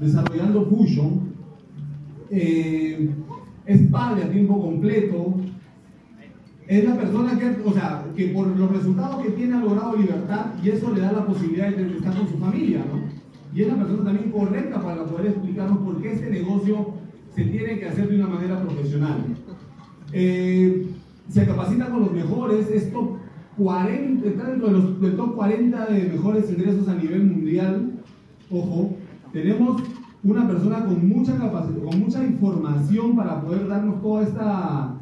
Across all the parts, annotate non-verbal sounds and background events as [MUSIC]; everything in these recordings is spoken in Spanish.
desarrollando Fusion, eh, es padre a tiempo completo, es la persona que, o sea, que por los resultados que tiene ha logrado libertad y eso le da la posibilidad de estar con su familia, ¿no? Y es la persona también correcta para poder explicarnos por qué este negocio se tiene que hacer de una manera profesional. Eh, se capacita con los mejores, es top 40, está dentro de los, del top 40 de mejores ingresos a nivel mundial. Ojo, tenemos una persona con mucha capacidad, con mucha información para poder darnos toda esta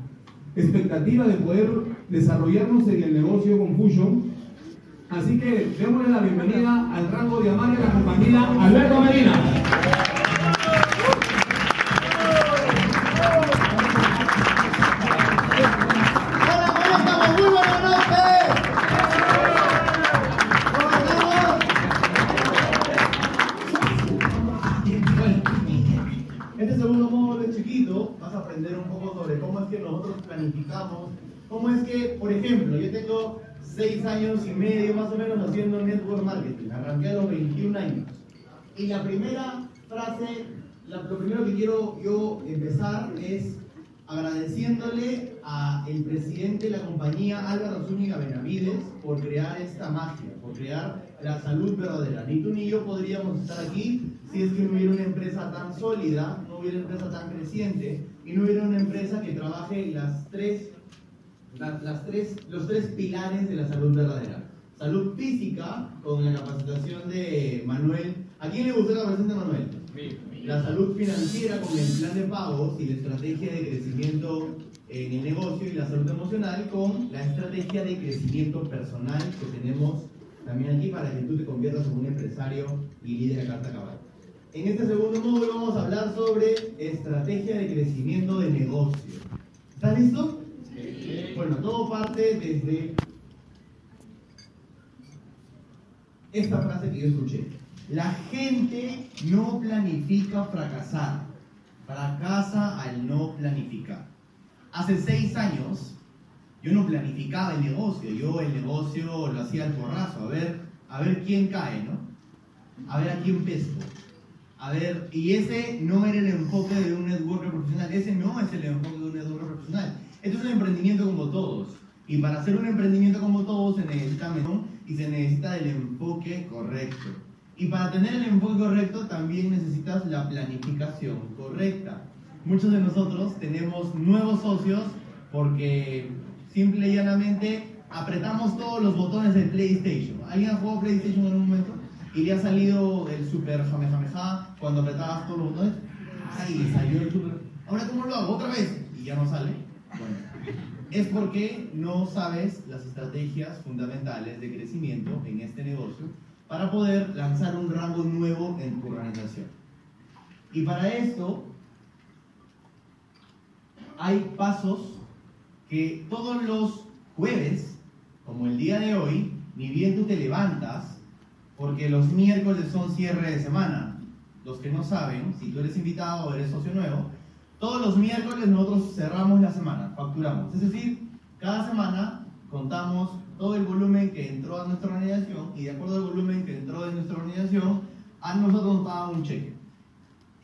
expectativa de poder desarrollarnos en el negocio con Fusion. Así que démosle la bienvenida al rango de amar de la compañía Alberto Medina. Planificamos. ¿Cómo es que, por ejemplo, yo tengo seis años y medio más o menos haciendo network marketing, arranqué a los 21 años. Y la primera frase, lo primero que quiero yo empezar es agradeciéndole al presidente de la compañía Álvaro Zúñiga Benavides por crear esta magia, por crear la salud verdadera. Ni tú ni yo podríamos estar aquí si es que no hubiera una empresa tan sólida, no hubiera una empresa tan creciente y no hubiera una empresa que trabaje las tres, las, tres, los tres pilares de la salud verdadera. Salud física, con la capacitación de Manuel. ¿A quién le gustó la capacitación de Manuel? La salud financiera con el plan de pagos y la estrategia de crecimiento en el negocio y la salud emocional con la estrategia de crecimiento personal que tenemos también aquí para que tú te conviertas en un empresario y líder de carta cabal. En este segundo módulo vamos a hablar sobre estrategia de crecimiento de negocio. ¿Estás listo? Sí. Bueno, todo parte desde esta frase que yo escuché. La gente no planifica fracasar, fracasa al no planificar. Hace seis años yo no planificaba el negocio, yo el negocio lo hacía al porrazo, a ver, a ver quién cae, ¿no? A ver a quién pesco. A ver, y ese no era el enfoque de un networker profesional, ese no es el enfoque de un networker profesional. Esto es un emprendimiento como todos. Y para hacer un emprendimiento como todos se necesita y se necesita el enfoque correcto. Y para tener el enfoque correcto también necesitas la planificación correcta. Muchos de nosotros tenemos nuevos socios porque simple y llanamente apretamos todos los botones del PlayStation. ¿Alguien ha jugado PlayStation en un momento? Y le ha salido el super jamejameja cuando apretabas los botones. ¡Ay! Salió el super. ¿Ahora cómo lo hago? ¿Otra vez? Y ya no sale. Bueno, es porque no sabes las estrategias fundamentales de crecimiento en este negocio para poder lanzar un rango nuevo en tu organización. Y para esto hay pasos que todos los jueves, como el día de hoy, ni bien tú te levantas, porque los miércoles son cierre de semana. Los que no saben, si tú eres invitado o eres socio nuevo, todos los miércoles nosotros cerramos la semana, facturamos. Es decir, cada semana contamos todo el volumen que entró a nuestra organización y de acuerdo al volumen que entró de nuestra organización, a nosotros nos paga un cheque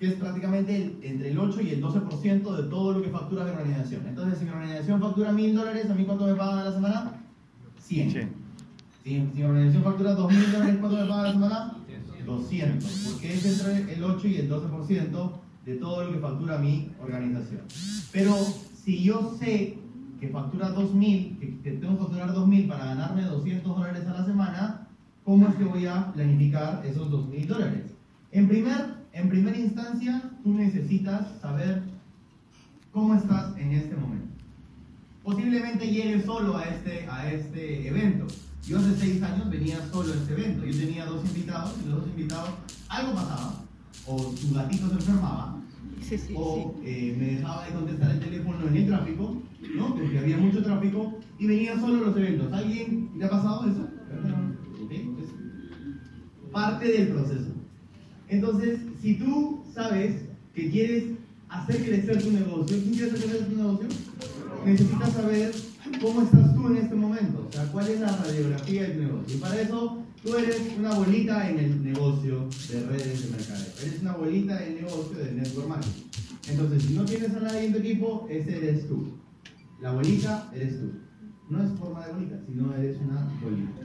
que es prácticamente entre el 8 y el 12% de todo lo que factura mi organización. Entonces, si mi organización factura mil dólares, ¿a mí cuánto me pagan a la semana? 100. Si, mi organización factura 2 mil dólares, ¿cuánto me pagan a la semana? 200. Porque es entre el 8 y el 12% de todo lo que factura mi organización. Pero si yo sé que factura 2.000, que, tengo que facturar 2.000 para ganarme 200 dólares a la semana, ¿cómo es que voy a planificar esos 2.000 dólares? En primer en primera instancia, tú necesitas saber cómo estás en este momento. Posiblemente llegues solo a este, a este evento. Yo hace seis años venía solo a este evento. Yo tenía dos invitados y los dos invitados algo pasaba. O su gatito se enfermaba. o eh, me dejaba de contestar el teléfono en el tráfico, ¿no? Porque había mucho tráfico y venía solo a los eventos. ¿Alguien le ha pasado eso? parte del proceso. Entonces, si tú sabes que quieres hacer crecer tu negocio, ¿quién quiere hacer crecer tu negocio? Necesitas saber cómo estás tú en este momento, o sea, cuál es la radiografía de tu negocio. Y para eso Tú eres una bolita en el negocio de redes de mercadeo. Eres una bolita en el negocio de network marketing. Entonces, si no tienes a nadie en tu equipo, ese eres tú. La bolita eres tú. No es forma de bolita, sino eres una bolita.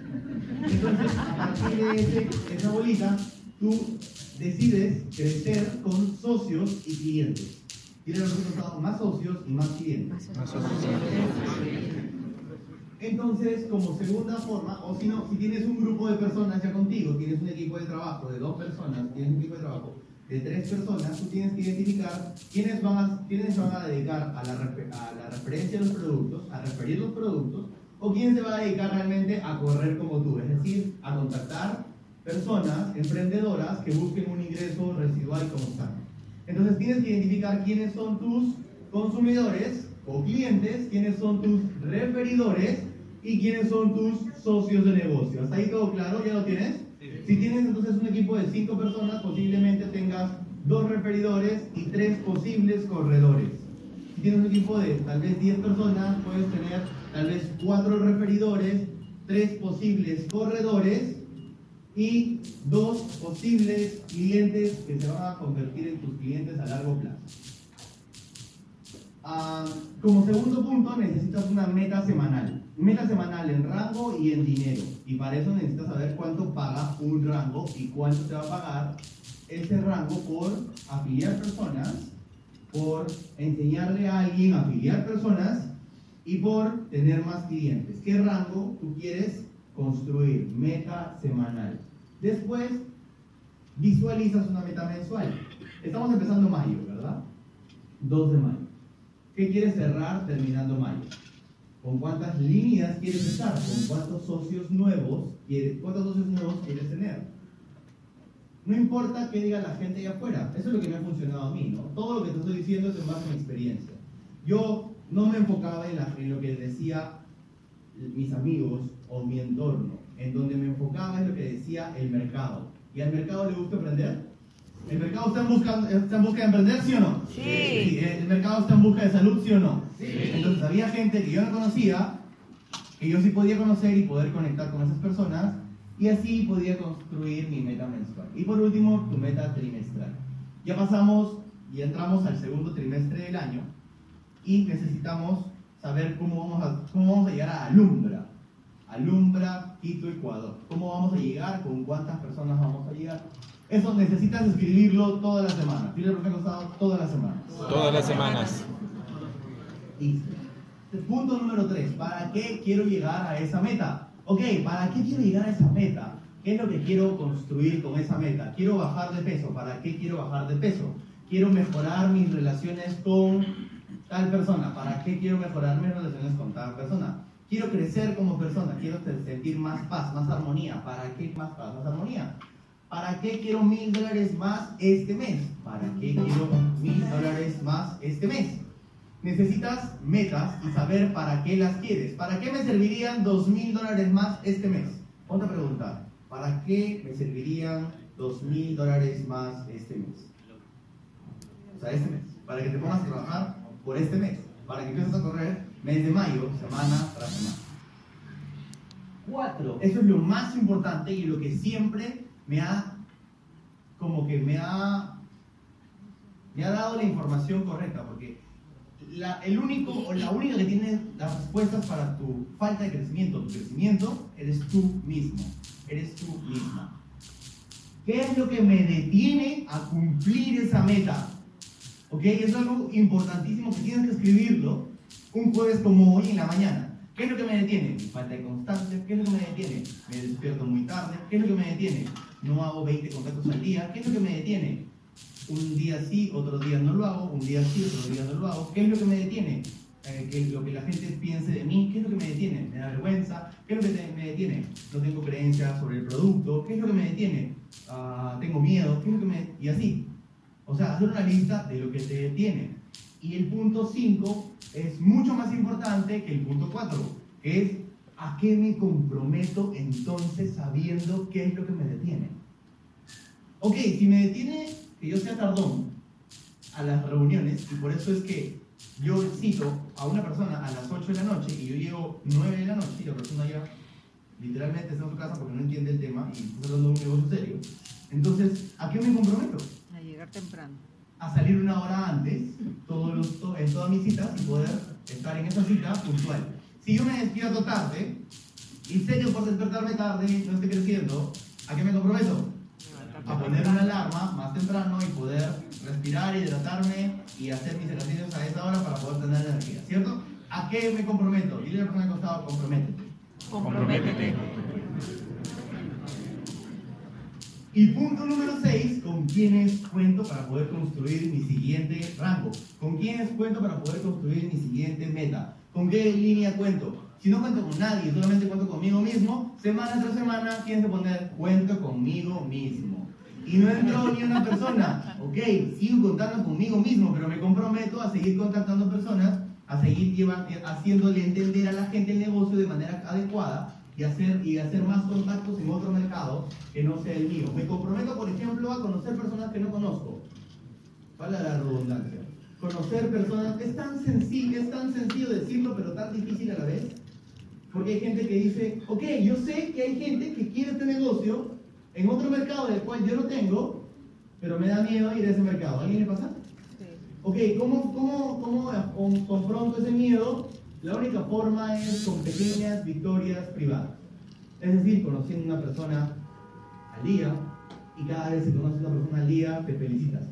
Entonces, a partir de ese- esa bolita, tú decides crecer con socios y clientes. Tienes los resultados más socios y más clientes. Entonces, como segunda forma, o si no, si tienes un grupo de personas ya contigo, tienes un equipo de trabajo de dos personas, tienes un equipo de trabajo de tres personas, tú tienes que identificar quiénes van a, quiénes se van a dedicar a la, a la referencia de los productos, a referir los productos, o quién se va a dedicar realmente a correr como tú, es decir, a contactar personas emprendedoras que busquen un ingreso residual como están. Entonces tienes que identificar quiénes son tus consumidores o clientes, quiénes son tus referidores y quiénes son tus socios de negocio. ¿Hasta ahí todo claro? ¿Ya lo tienes? Si tienes entonces un equipo de cinco personas, posiblemente tengas dos referidores y tres posibles corredores. Si tienes un equipo de tal vez 10 personas, puedes tener tal vez cuatro referidores, tres posibles corredores y dos posibles clientes que se van a convertir en tus clientes a largo plazo. Ah, como segundo punto, necesitas una meta semanal. Meta semanal en rango y en dinero. Y para eso necesitas saber cuánto paga un rango y cuánto te va a pagar ese rango por afiliar personas, por enseñarle a alguien a afiliar personas y por tener más clientes. ¿Qué rango tú quieres construir? Meta semanal. Después, visualizas una meta mensual. Estamos empezando mayo, ¿verdad? 2 de mayo. ¿Qué quieres cerrar terminando mayo? ¿Con cuántas líneas quieres estar? ¿Con cuántos socios nuevos quieres, cuántos socios nuevos quieres tener? No importa qué diga la gente allá afuera, eso es lo que me ha funcionado a mí, ¿no? Todo lo que te estoy diciendo es en base a mi experiencia. Yo no me enfocaba en, la- en lo que decía mis amigos o mi entorno, en donde me enfocaba en lo que decía el mercado. ¿Y al mercado le gusta aprender? ¿El mercado está en busca, está en busca de emprender, sí o no? Sí. ¿El mercado está en busca de salud, sí o no? Entonces había gente que yo no conocía, que yo sí podía conocer y poder conectar con esas personas, y así podía construir mi meta mensual. Y por último, tu meta trimestral. Ya pasamos y entramos al segundo trimestre del año, y necesitamos saber cómo vamos a, cómo vamos a llegar a Alumbra. Alumbra, Quito, Ecuador. ¿Cómo vamos a llegar? ¿Con cuántas personas vamos a llegar? Eso necesitas escribirlo toda la semana. Dile al profe Costado toda la semana. Todas las semanas. Listo. Punto número 3. ¿Para qué quiero llegar a esa meta? Ok, ¿para qué quiero llegar a esa meta? ¿Qué es lo que quiero construir con esa meta? Quiero bajar de peso. ¿Para qué quiero bajar de peso? Quiero mejorar mis relaciones con tal persona. ¿Para qué quiero mejorar mis relaciones con tal persona? Quiero crecer como persona. Quiero sentir más paz, más armonía. ¿Para qué más paz, más armonía? ¿Para qué quiero mil dólares más este mes? ¿Para qué quiero mil dólares más este mes? Necesitas metas y saber para qué las quieres. ¿Para qué me servirían dos mil dólares más este mes? Otra pregunta. ¿Para qué me servirían dos mil dólares más este mes? O sea, este mes. Para que te pongas a trabajar por este mes. Para que empieces a correr mes de mayo, semana tras semana. Cuatro. Eso es lo más importante y lo que siempre me ha, como que me ha, me ha dado la información correcta, porque la, el único o la única que tiene las respuestas para tu falta de crecimiento, tu crecimiento, eres tú mismo, eres tú misma. ¿Qué es lo que me detiene a cumplir esa meta? ¿Ok? Es algo importantísimo que tienes que escribirlo un jueves como hoy en la mañana. ¿Qué es lo que me detiene? Falta de constancia. ¿Qué es lo que me detiene? Me despierto muy tarde. ¿Qué es lo que me detiene? No hago 20 contactos al día. ¿Qué es lo que me detiene? Un día sí, otro día no lo hago. Un día sí, otro día no lo hago. ¿Qué es lo que me detiene? Eh, que lo que la gente piense de mí. ¿Qué es lo que me detiene? Me da vergüenza. ¿Qué es lo que me detiene? No tengo creencias sobre el producto. ¿Qué es lo que me detiene? Ah, tengo miedo. ¿Qué es lo que me... Y así. O sea, hacer una lista de lo que te detiene. Y el punto 5 es mucho más importante que el punto 4, que es a qué me comprometo entonces sabiendo qué es lo que me detiene. Ok, si me detiene que yo sea tardón a las reuniones, y por eso es que yo cito a una persona a las 8 de la noche y yo llego 9 de la noche y la persona ya literalmente está en su casa porque no entiende el tema y está hablando de un negocio serio. Entonces, ¿a qué me comprometo? A llegar temprano. A salir una hora antes, todos los, to- en todas mis citas y poder estar en esa cita puntual. Si yo me despierto tarde y sé que por despertarme tarde no estoy creciendo, ¿a qué me comprometo? a poner una alarma más temprano y poder respirar, hidratarme y hacer mis ejercicios a esa hora para poder tener energía, ¿cierto? ¿A qué me comprometo? Dile al costado, comprométete. Comprométete. Y punto número 6, ¿con quiénes cuento para poder construir mi siguiente rango? ¿Con quiénes cuento para poder construir mi siguiente meta? ¿Con qué línea cuento? Si no cuento con nadie, solamente cuento conmigo mismo, semana tras semana tienes que poner cuento conmigo mismo. Y no entró ni una persona. Ok, sigo contando conmigo mismo, pero me comprometo a seguir contactando personas, a seguir lleva- haciéndole entender a la gente el negocio de manera adecuada y hacer, y hacer más contactos en otro mercado que no sea el mío. Me comprometo, por ejemplo, a conocer personas que no conozco. Vale la redundancia. Conocer personas es tan sencillo, es tan sencillo decirlo, pero tan difícil a la vez. Porque hay gente que dice, ok, yo sé que hay gente que quiere este negocio en otro mercado del cual yo no tengo, pero me da miedo ir a ese mercado. ¿A ¿Alguien le pasa? Ok, ¿cómo, cómo, cómo con- confronto ese miedo? La única forma es con pequeñas victorias privadas. Es decir, conociendo una persona al día y cada vez que conoces a una persona al día te felicitas.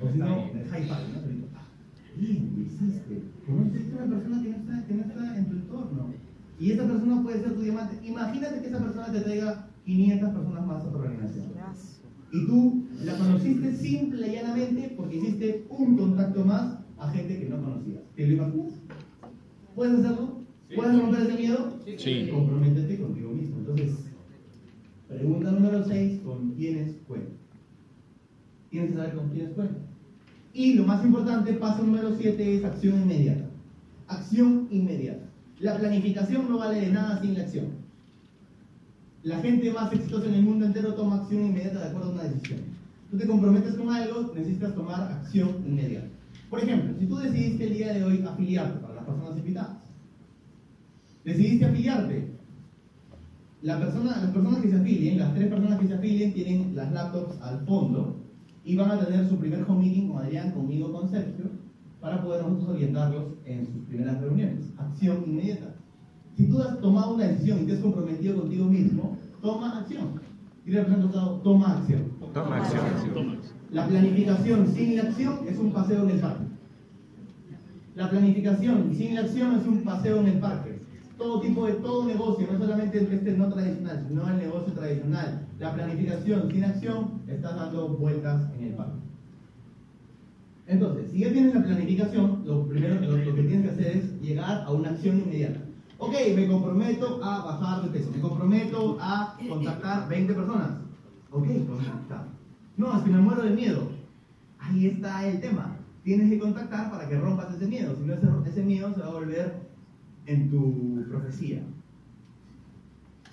O si no, high five, ¿no? Pero, ah, Bien, lo hiciste. Conociste a una persona que no, está, que no está en tu entorno. Y esa persona puede ser tu diamante. Imagínate que esa persona te traiga 500 personas más a tu organización. Y tú la conociste simple y llanamente porque hiciste un contacto más a gente que no conocías. ¿Te lo imaginas? ¿Puedes hacerlo? ¿Puedes romper ese miedo? Sí. Comprométete contigo mismo. Entonces, pregunta número 6, ¿con quiénes cuento? Tienes que saber con quiénes cuento. Y lo más importante, paso número 7 es acción inmediata. Acción inmediata. La planificación no vale de nada sin la acción. La gente más exitosa en el mundo entero toma acción inmediata de acuerdo a una decisión. Tú te comprometes con algo, necesitas tomar acción inmediata. Por ejemplo, si tú decidiste el día de hoy afiliarte para las personas invitadas, decidiste afiliarte, la persona, las personas que se afilien, las tres personas que se afilien, tienen las laptops al fondo y van a tener su primer home meeting con Adrián, conmigo, con Sergio, para poder nosotros orientarlos en sus primeras reuniones. Acción inmediata. Si tú has tomado una decisión y te has comprometido contigo mismo, toma acción. Y le representado, toma acción. Toma acción. La planificación sin la acción es un paseo en el parque. La planificación sin la acción es un paseo en el parque. Todo tipo de, todo negocio, no solamente el este no tradicional, sino el negocio tradicional. La planificación sin acción, estás dando vueltas en el parque. Entonces, si ya tienes la planificación, lo primero lo, lo que tienes que hacer es llegar a una acción inmediata. Ok, me comprometo a bajar de peso, me comprometo a contactar 20 personas. Ok, contacta. No, es que me muero de miedo. Ahí está el tema. Tienes que contactar para que rompas ese miedo. Si no, ese, ese miedo se va a volver en tu profecía.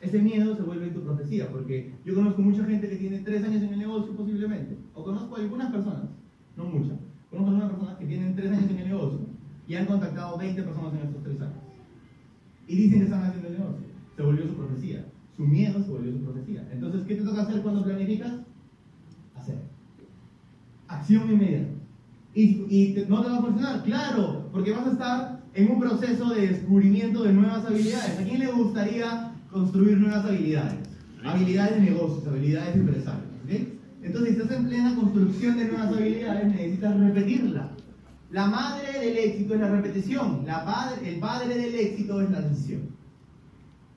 Ese miedo se vuelve en tu profecía, porque yo conozco mucha gente que tiene tres años en el negocio posiblemente, o conozco algunas personas, no muchas, conozco algunas personas que tienen tres años en el negocio y han contactado 20 personas en estos tres años. Y dicen que están haciendo el negocio. Se volvió su profecía. Su miedo se volvió su profecía. Entonces, ¿qué te toca hacer cuando planificas? Hacer. Acción inmediata. Y, no te va a funcionar, claro, porque vas a estar en un proceso de descubrimiento de nuevas habilidades. ¿A quién le gustaría construir nuevas habilidades? Habilidades de negocios, habilidades de empresarios. ¿ok? Entonces, si estás en plena construcción de nuevas habilidades, necesitas repetirla. La madre del éxito es la repetición. La padre, el padre del éxito es la decisión.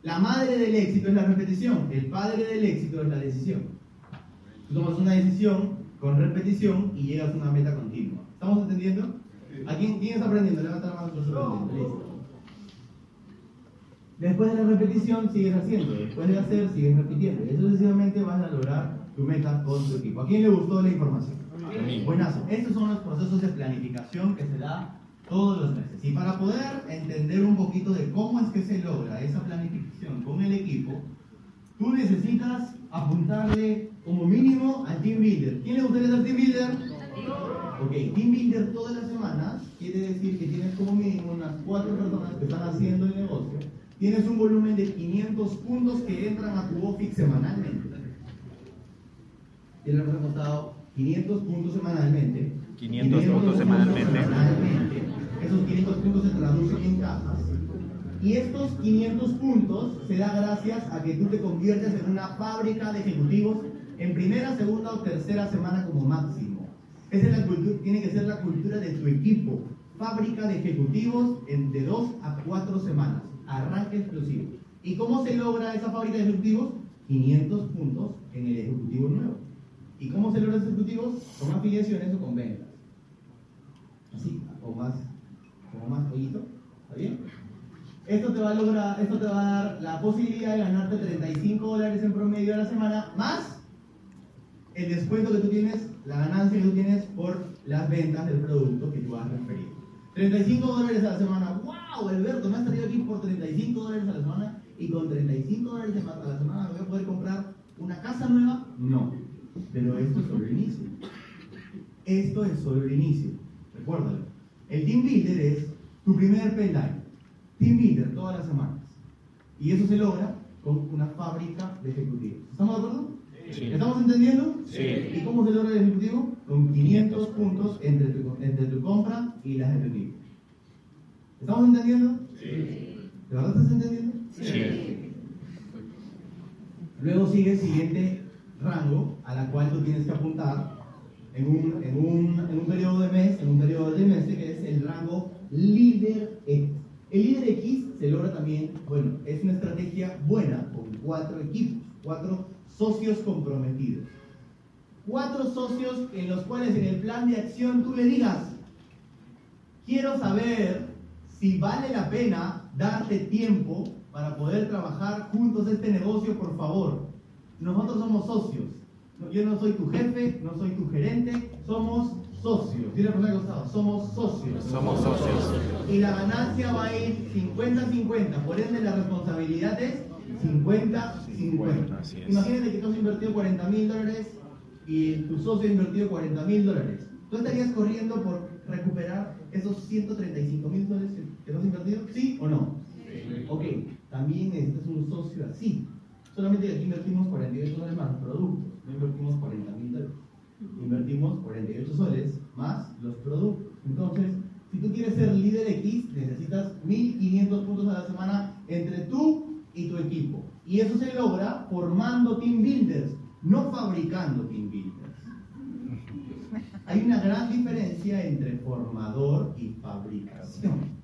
La madre del éxito es la repetición. El padre del éxito es la decisión. Tú tomas una decisión con repetición y llegas a una meta continua. ¿Estamos entendiendo? ¿A quién, quién está aprendiendo? Levanta la mano aprendiendo. Listo. Después de la repetición sigues haciendo, después de hacer sigues repitiendo. Y sucesivamente vas a lograr tu meta con tu equipo. ¿A quién le gustó la información? Buenazo. Estos son los procesos de planificación que se da todos los meses. Y para poder entender un poquito de cómo es que se logra esa planificación con el equipo, tú necesitas apuntarle como mínimo al team builder. ¿Quién le gustaría ser team builder? Ok, team builder todas las semanas quiere decir que tienes como mínimo unas cuatro personas que están haciendo el negocio tienes un volumen de 500 puntos que entran a tu OFIX semanalmente. Tienes reportado 500 puntos semanalmente. 500 puntos semanalmente. Esos 500 puntos se traducen en cajas. Y estos 500 puntos se da gracias a que tú te conviertes en una fábrica de ejecutivos en primera, segunda o tercera semana como máximo. Esa es la cultura, tiene que ser la cultura de tu equipo. Fábrica de ejecutivos en de 2 a 4 semanas. Arranque explosivo. ¿Y cómo se logra esa fábrica de ejecutivos? 500 puntos en el ejecutivo nuevo. ¿Y cómo se logra esos ejecutivos? Con afiliaciones o con ventas. Así, o más, como más pollito. ¿Está bien? Esto te va a lograr, esto te va a dar la posibilidad de ganarte 35 dólares en promedio a la semana, más el descuento que tú tienes, la ganancia que tú tienes por las ventas del producto que tú has referido. 35 dólares a la semana. ¡Wow! Alberto, me has traído aquí por 35 dólares a la semana y con 35 dólares a la semana voy a poder comprar una casa nueva. No. Pero esto es solo el inicio. Esto es solo el inicio. Recuérdalo. El Team Builder es tu primer peldaño. Team Builder todas las semanas. Y eso se logra con una fábrica de ejecutivos. ¿Estamos de acuerdo? Sí. ¿Estamos entendiendo? Sí. ¿Y cómo se logra el ejecutivo? Con 500 puntos entre tu, entre tu compra y tu equipo. ¿Estamos entendiendo? Sí. ¿De verdad estás entendiendo? Sí. Luego sigue el siguiente rango a la cual tú tienes que apuntar en un, en un, en un periodo de mes, en un periodo de trimestre, que es el rango líder X. El líder X se logra también, bueno, es una estrategia buena con cuatro equipos, cuatro socios comprometidos. Cuatro socios en los cuales en el plan de acción tú le digas, quiero saber si vale la pena darte tiempo para poder trabajar juntos este negocio, por favor. Nosotros somos socios. Yo no soy tu jefe, no soy tu gerente, somos socios. Dile por costado, somos socios. Somos socios. Y la ganancia va a ir 50-50, por ende la responsabilidad es 50-50. Así es. Imagínate que tú has invertido 40 mil dólares y tu socio ha invertido 40 mil dólares. ¿Tú estarías corriendo por recuperar esos 135 mil dólares que- tú has invertido? ¿Sí o no? Ok, también necesitas un socio así. Solamente aquí invertimos 48 soles más los productos, no invertimos 40 mil dólares. Invertimos 48 soles más los productos. Entonces, si tú quieres ser líder X, necesitas 1500 puntos a la semana entre tú y tu equipo. Y eso se logra formando team builders, no fabricando team builders. Hay una gran diferencia entre formador y fabricación.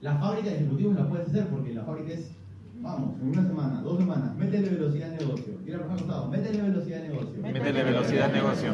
La fábrica de ejecutivos la puedes hacer porque la fábrica es, vamos, en una semana, dos semanas, métele velocidad al negocio. Tira por costado, métele velocidad al negocio. Métele velocidad negocio.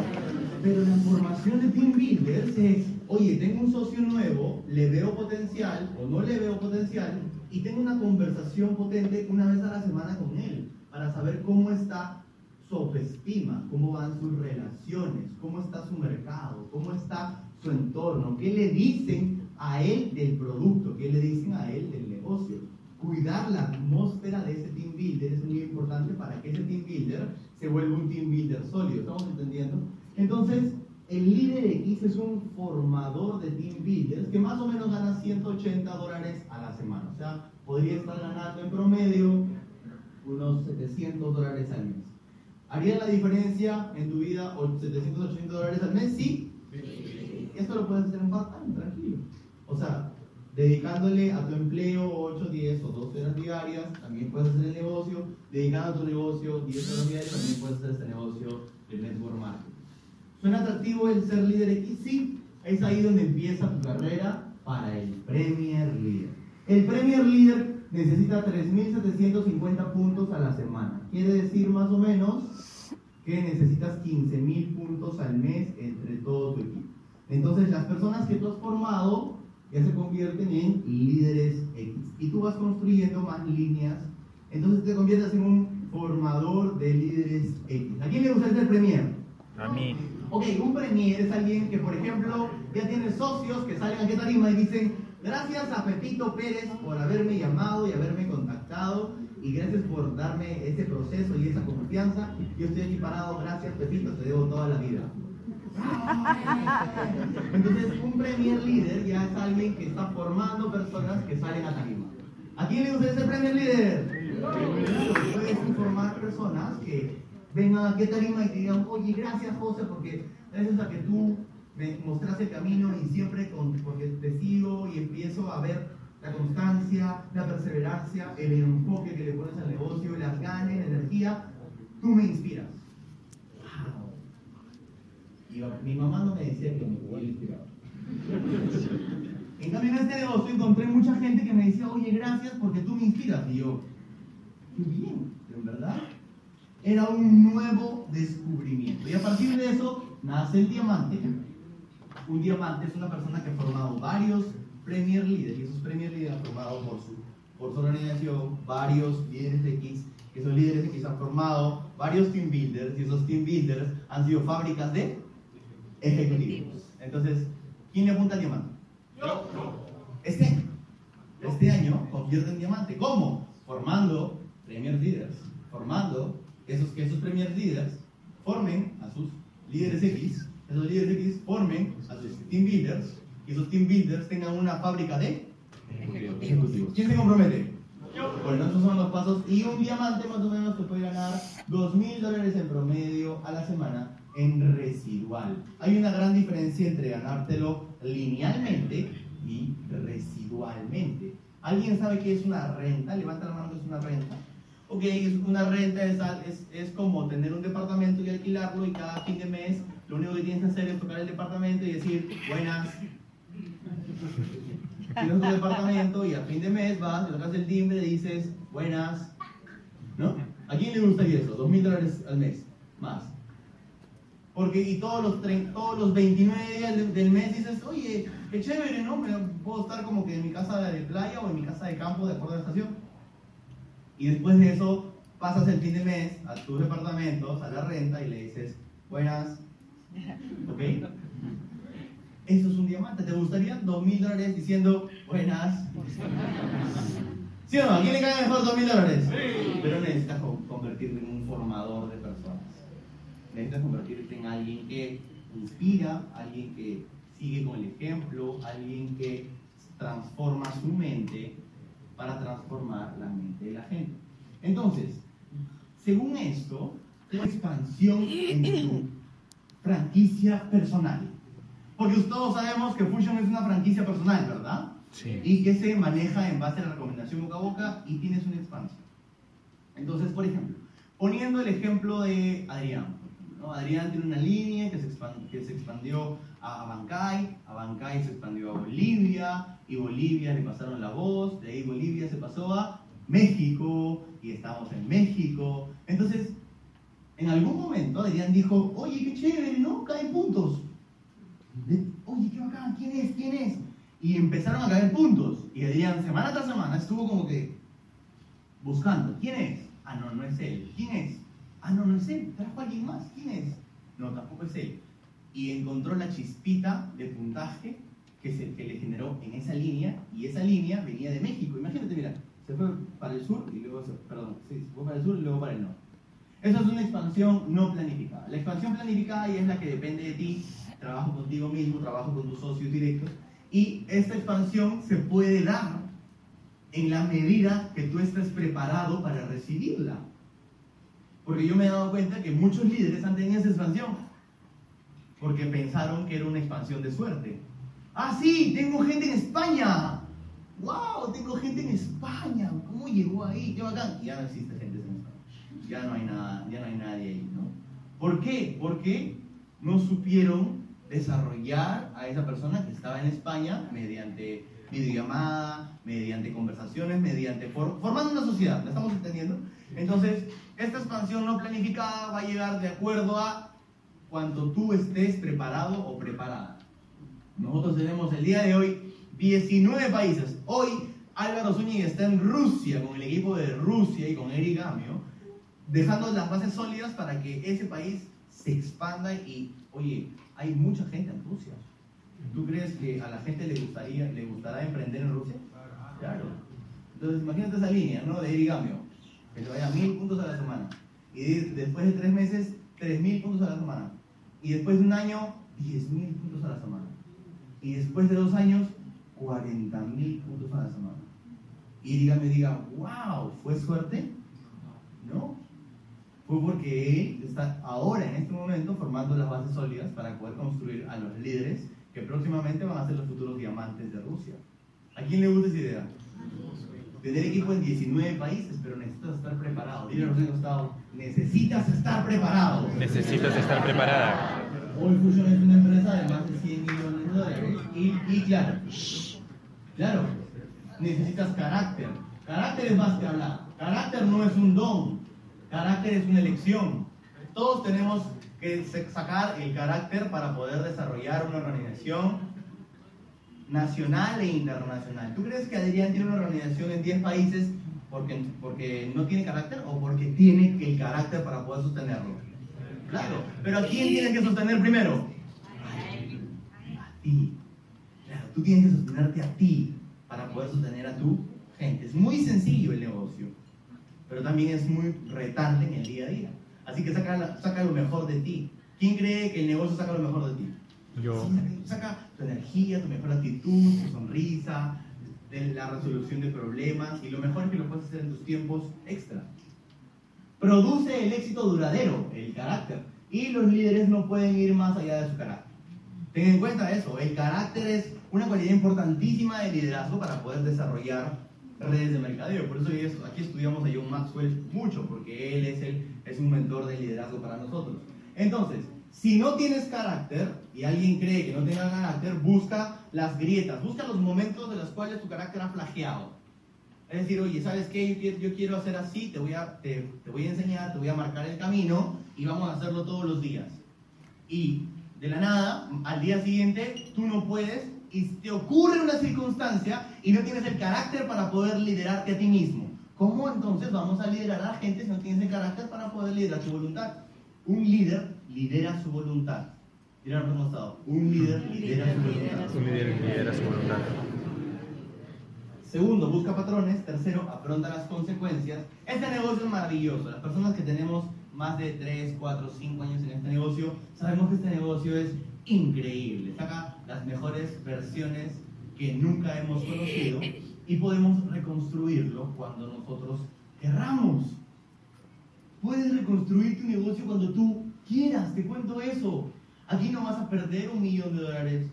Pero la formación de team builders es, oye, tengo un socio nuevo, le veo potencial o no le veo potencial y tengo una conversación potente una vez a la semana con él para saber cómo está su autoestima, cómo van sus relaciones, cómo está su mercado, cómo está su entorno, qué le dicen a él del producto, qué le dicen a él del negocio. Cuidar la atmósfera de ese team builder es muy importante para que ese team builder se vuelva un team builder sólido. ¿Estamos entendiendo? Entonces, el líder X es un formador de team builders que más o menos gana 180 dólares semana. O sea, podría estar ganando en promedio unos 700 dólares al mes. ¿Haría la diferencia en tu vida o 780 dólares al mes? Sí. Esto lo puedes hacer en part-time, tranquilo. O sea, dedicándole a tu empleo 8, 10 o 12 horas diarias, también puedes hacer el negocio. Dedicando a tu negocio 10 horas diarias, también puedes hacer este negocio de network marketing. ¿Suena atractivo el ser líder X? Sí. Es ahí donde empieza tu carrera para el Premier Leader. El Premier Leader necesita 3.750 puntos a la semana. Quiere decir más o menos que necesitas 15.000 puntos al mes entre todo tu equipo. Entonces las personas que tú has formado ya se convierten en líderes X. Y tú vas construyendo más líneas. Entonces te conviertes en un formador de líderes X. ¿A quién le gusta ser Premier? A mí. Ok, un premier es alguien que, por ejemplo, ya tiene socios que salen aquí a tarima y dicen, gracias a Pepito Pérez por haberme llamado y haberme contactado y gracias por darme ese proceso y esa confianza. Yo estoy aquí parado, gracias Pepito, te debo toda la vida. Entonces, un premier líder ya es alguien que está formando personas que salen a tarima. ¿A quién le gustaría ser Premier Líder? Puedes informar personas que vengan aquí a Tarima y te digan, oye, gracias José, porque gracias a que tú me mostraste el camino y siempre con, porque te sigo y empiezo a ver la constancia, la perseverancia, el enfoque que le pones al negocio, las ganas, la energía, tú me inspiras. Wow. Y mi mamá no me decía que me igual inspiraba. En cambio, en este negocio encontré mucha gente que me decía, oye, gracias porque tú me inspiras. Y yo, qué bien, en verdad. Era un nuevo descubrimiento. Y a partir de eso nace el diamante. Un diamante es una persona que ha formado varios Premier Leaders, y esos Premier Leaders han formado por su, por su organización varios líderes X, que esos líderes X han formado varios Team Builders, y esos Team Builders han sido fábricas de ejecutivos. Entonces, ¿quién le apunta al diamante? Este, este año convierte en diamante. ¿Cómo? Formando Premier Leaders. Formando esos, que esos Premier Leaders formen a sus líderes X. Esos líderes X formen a sus Team Builders. Y esos Team Builders tengan una fábrica de ejecutivos. ¿Quién se compromete? Bueno, esos son los pasos. Y un diamante más o menos te puede ganar 2 mil dólares en promedio a la semana en residual. Hay una gran diferencia entre ganártelo linealmente y residualmente. ¿Alguien sabe qué es una renta? Levanta la mano que es una renta. Ok, es una renta es, es, es como tener un departamento y alquilarlo y cada fin de mes lo único que tienes que hacer es tocar el departamento y decir, buenas, tienes tu departamento y a fin de mes vas, le tocas el timbre y dices, buenas, ¿no? ¿A quién le gustaría eso? Dos mil dólares al mes, más. Porque y todos los, trein- todos los 29 días del mes dices, oye, qué chévere, ¿no? Me, puedo estar como que en mi casa de playa o en mi casa de campo de acuerdo a la estación. Y después de eso pasas el fin de mes a tus departamentos, a la renta y le dices, buenas, [LAUGHS] ¿ok? Eso es un diamante. ¿Te gustaría dos mil dólares diciendo buenas? ¿Sí o no? ¿A quién le cae mejor dos mil dólares? Pero necesitas con- convertirte en un formador de personas. Necesitas convertirte en alguien que inspira, alguien que sigue con el ejemplo, alguien que transforma su mente para transformar la mente de la gente. Entonces, según esto, una expansión en tu franquicia personal. Porque todos sabemos que Fusion es una franquicia personal, ¿verdad? Sí. Y que se maneja en base a la recomendación boca a boca y tienes una expansión. Entonces, por ejemplo, poniendo el ejemplo de Adrián. ¿no? Adrián tiene una línea que se, expan- que se expandió a Abancay, Abancay se expandió a Bolivia, y Bolivia le pasaron la voz, de ahí Bolivia se pasó a México, y estamos en México. Entonces, en algún momento Adrián dijo, oye, qué chévere, ¿no? Caen puntos. Oye, qué bacán, ¿quién es? ¿Quién es? Y empezaron a caer puntos. Y Adrián, semana tras semana, estuvo como que buscando. ¿Quién es? Ah, no, no es él. ¿Quién es? Ah, no, no es él. Trajo a alguien más. ¿Quién es? No, tampoco es él. Y encontró la chispita de puntaje que, se, que le generó en esa línea. Y esa línea venía de México. Imagínate, mira, se fue para el sur y luego perdón, sí, se fue para el sur y luego para el norte. Eso es una expansión no planificada. La expansión planificada ya es la que depende de ti, trabajo contigo mismo, trabajo con tus socios directos, y esta expansión se puede dar en la medida que tú estés preparado para recibirla. Porque yo me he dado cuenta que muchos líderes han tenido esa expansión, porque pensaron que era una expansión de suerte. Ah, sí, tengo gente en España. ¡Wow! Tengo gente en España. ¿Cómo llegó ahí? ¡Qué bacán! Ya no existe gente en España ya no hay nada, ya no hay nadie ahí, ¿no? ¿Por qué? Porque no supieron desarrollar a esa persona que estaba en España mediante videollamada, mediante conversaciones, mediante for- formando una sociedad, ¿la estamos entendiendo? Entonces, esta expansión no planificada va a llegar de acuerdo a cuando tú estés preparado o preparada. Nosotros tenemos el día de hoy 19 países. Hoy Álvaro Zúñiga está en Rusia con el equipo de Rusia y con Eric Gamio, dejando las bases sólidas para que ese país se expanda y, oye, hay mucha gente en Rusia. ¿Tú crees que a la gente le gustaría, le gustará emprender en Rusia? Claro. Entonces, imagínate esa línea, ¿no? De Eric Gamio, que te vaya mil puntos a la semana. Y de- después de tres meses, tres mil puntos a la semana. Y después de un año, diez mil puntos a la semana. Y después de dos años, 40 mil puntos a la semana. y dígame, diga, wow, ¿fue suerte? No. Fue porque él está ahora, en este momento, formando las bases sólidas para poder construir a los líderes que próximamente van a ser los futuros diamantes de Rusia. ¿A quién le gusta esa idea? Tener equipo en 19 países, pero necesitas estar preparado. Dile a los de costado, necesitas estar preparado. Necesitas estar preparada. All Fusion es una empresa de más de 100 millones. Y, y claro, claro, necesitas carácter. Carácter es más que hablar. Carácter no es un don. Carácter es una elección. Todos tenemos que sacar el carácter para poder desarrollar una organización nacional e internacional. ¿Tú crees que Adrián tiene una organización en 10 países porque, porque no tiene carácter o porque tiene el carácter para poder sostenerlo? Claro, pero ¿a quién tienes que sostener primero? Ti. Claro, tú tienes que sostenerte a ti para poder sostener a tu gente. Es muy sencillo el negocio, pero también es muy retante en el día a día. Así que saca, la- saca lo mejor de ti. ¿Quién cree que el negocio saca lo mejor de ti? Yo. Sí, saca tu energía, tu mejor actitud, tu sonrisa, de la resolución de problemas y lo mejor es que lo puedes hacer en tus tiempos extra. Produce el éxito duradero, el carácter. Y los líderes no pueden ir más allá de su carácter. Ten en cuenta eso, el carácter es una cualidad importantísima de liderazgo para poder desarrollar redes de mercadeo. Por eso aquí estudiamos a John Maxwell mucho, porque él es, el, es un mentor de liderazgo para nosotros. Entonces, si no tienes carácter y alguien cree que no tenga carácter, busca las grietas, busca los momentos de los cuales tu carácter ha flageado. Es decir, oye, ¿sabes qué? Yo quiero, hacer así, te voy, a, te voy a enseñar, te voy a marcar el camino y vamos a hacerlo todos los días. Y de la nada, al día siguiente, tú no puedes y te ocurre una circunstancia y no tienes el carácter para poder liderarte a ti mismo. ¿Cómo entonces vamos a liderar a la gente si no tienes el carácter para poder liderar tu voluntad? Un líder lidera su voluntad. Mira, hemos estado. Un líder lidera su voluntad. Un líder lidera su voluntad. Segundo, busca patrones. Tercero, afronta las consecuencias. Este negocio es maravilloso. Las personas que tenemos más de 3, 4, 5 años en este negocio, sabemos que este negocio es increíble. Saca las mejores versiones que nunca hemos conocido y podemos reconstruirlo cuando nosotros querramos. Puedes reconstruir tu negocio cuando tú quieras, te cuento eso. Aquí no vas a perder un millón de dólares.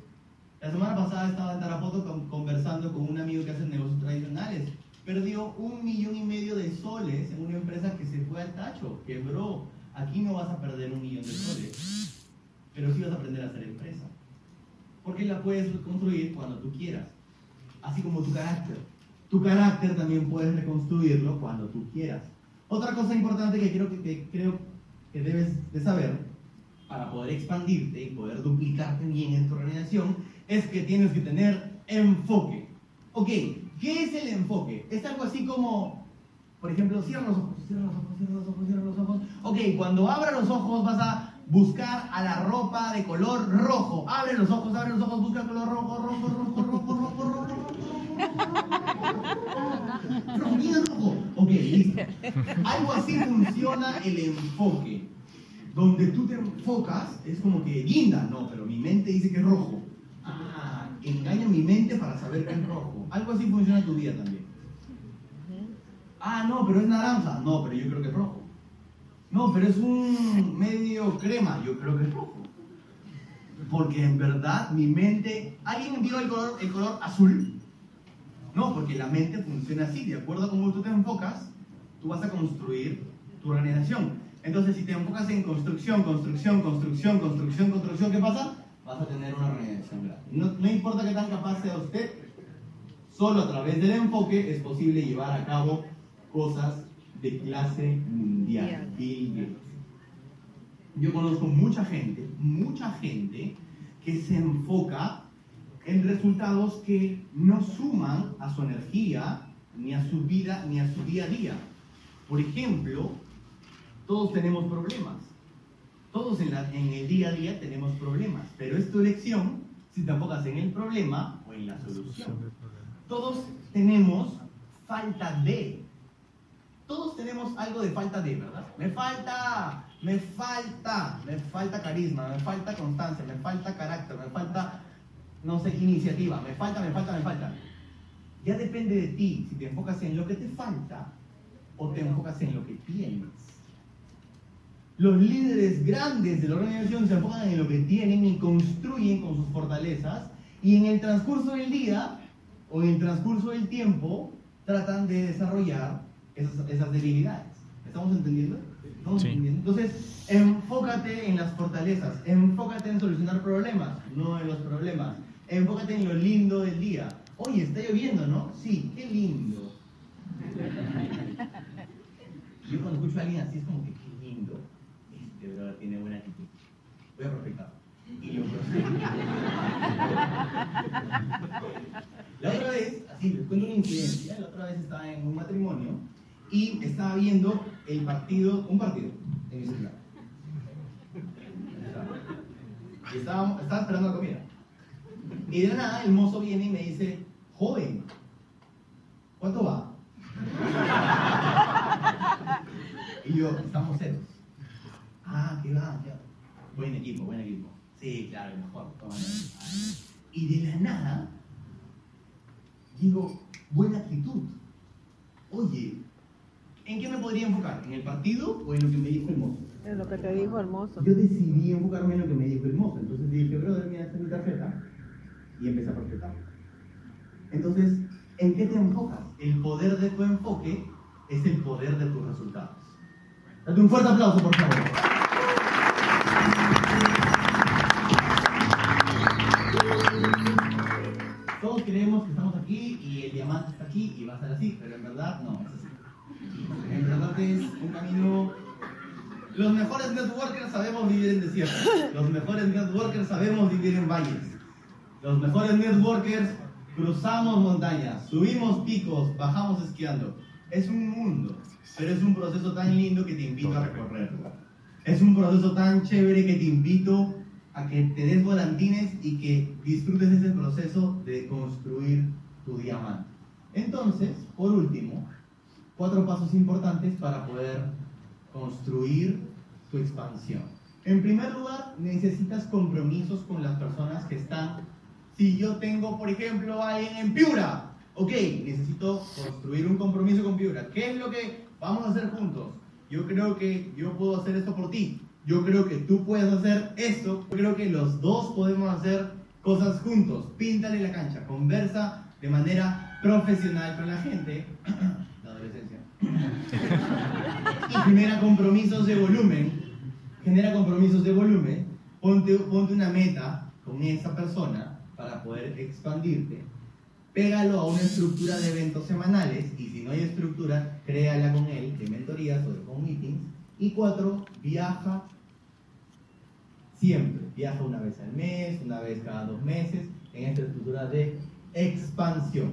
La semana pasada estaba en Tarapoto con- conversando con un amigo que hace negocios tradicionales. Perdió un millón y medio de soles en una empresa que se fue al tacho, quebró. Aquí no vas a perder un millón de soles, pero sí vas a aprender a hacer empresa. Porque la puedes reconstruir cuando tú quieras. Así como tu carácter. Tu carácter también puedes reconstruirlo cuando tú quieras. Otra cosa importante que creo que, que creo que debes de saber para poder expandirte y poder duplicarte bien en tu organización es que tienes que tener enfoque. Ok, ¿qué es el enfoque? Es algo así como, por ejemplo, cierra los ojos, cierra los ojos, cierra los ojos, cierra los ojos. Ok, cuando abra los ojos vas a buscar a la ropa de color rojo. Abre los ojos, abre los ojos, busca el color rojo, rojo, rojo, rojo, rojo, rojo, rojo. Rojo, bien rojo. Ok, listo. Algo así funciona el enfoque. Donde tú te enfocas es como que guinda, no, pero mi mente dice que es rojo. Ah, engaño mi mente para saber que es rojo. Algo así funciona tu vida también. Ah, no, pero es naranja. No, pero yo creo que es rojo. No, pero es un medio crema. Yo creo que es rojo. Porque en verdad mi mente... ¿Alguien vio el color, el color azul? No, porque la mente funciona así. De acuerdo a cómo tú te enfocas, tú vas a construir tu organización. Entonces, si te enfocas en construcción, construcción, construcción, construcción, construcción, ¿qué pasa? Vas a tener una organización grande. No, no importa qué tan capaz sea usted, solo a través del enfoque es posible llevar a cabo cosas de clase mundial. Bill. Yo conozco mucha gente, mucha gente que se enfoca en resultados que no suman a su energía, ni a su vida, ni a su día a día. Por ejemplo, todos tenemos problemas. Todos en, la- en el día a día tenemos problemas, pero es tu elección si te enfocas en el problema o en la solución. Todos tenemos falta de. Todos tenemos algo de falta de, ¿verdad? Me falta, me falta, me falta carisma, me falta constancia, me falta carácter, me falta, no sé, iniciativa, me falta, me falta, me falta. Ya depende de ti si te enfocas en lo que te falta o te enfocas en lo que tienes. Los líderes grandes de la organización se enfocan en lo que tienen y construyen con sus fortalezas y en el transcurso del día o en el transcurso del tiempo tratan de desarrollar esas, esas debilidades. ¿Estamos entendiendo? ¿Estamos Sí. entendiendo? Entonces, enfócate en las fortalezas, enfócate en solucionar problemas, no en los problemas. Enfócate en lo lindo del día. Oye, está lloviendo, ¿no? Sí, qué lindo. Yo cuando escucho a alguien así es como que qué lindo. Este brother tiene buena actitud. Voy a prospectar. Y lo prospecto. [LAUGHS] La otra vez, así, les cuento una incidencia. La otra vez estaba en un matrimonio y estaba viendo el partido, un partido en mi celular. Y estaba, esperando la comida. Y de la nada el mozo viene y me dice, joven, ¿cuánto va? Y yo, estamos ceros. Ah, ¿qué va? Ya. Buen equipo, buen equipo. Sí, claro, mejor. Y de la nada, digo, buena actitud. Oye, ¿en qué me podría enfocar? ¿En el partido o en lo que me dijo el mozo? Es lo que te dijo el mozo. Yo decidí enfocarme en lo que me dijo el mozo. Entonces dije, brother, mira, esta es mi tarjeta. Y empecé a prospectar. Entonces, ¿en qué te enfocas? El poder de tu enfoque es el poder de tus resultados. Date un fuerte aplauso, por favor. Creemos que estamos aquí y el diamante está aquí y va a estar así, pero en verdad no es así. En verdad es un camino los mejores networkers sabemos vivir en desiertos. Los mejores networkers sabemos vivir en valles. Los mejores networkers cruzamos montañas, subimos picos, bajamos esquiando. Es un mundo, pero es un proceso tan lindo que te invito a recorrerlo. Es un proceso tan chévere que te invito a que te des volantines y que disfrutes ese proceso de construir tu diamante. Entonces, por último, cuatro pasos importantes para poder construir tu expansión. En primer lugar, necesitas compromisos con las personas que están. Si yo tengo, por ejemplo, a alguien en Piura, ok, necesito construir un compromiso con Piura. ¿Qué es lo que vamos a hacer juntos? Yo creo que yo puedo hacer esto por ti. Yo creo que tú puedes hacer esto. Yo creo que los dos podemos hacer cosas juntos. Píntale la cancha, conversa de manera profesional con la gente. [COUGHS] la adolescencia y [COUGHS] genera compromisos de volumen, genera compromisos de volumen, ponte, ponte una meta con esa persona para poder expandirte, pégalo a una estructura de eventos semanales y si no hay estructura, créala con él de mentorías o de con meetings. Y cuatro, viaja siempre, viaja una vez al mes, una vez cada dos meses, en esta estructura de expansión.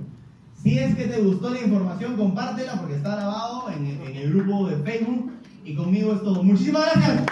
Si es que te gustó la información, compártela porque está grabado en, en el grupo de Facebook. Y conmigo es todo. Muchísimas gracias.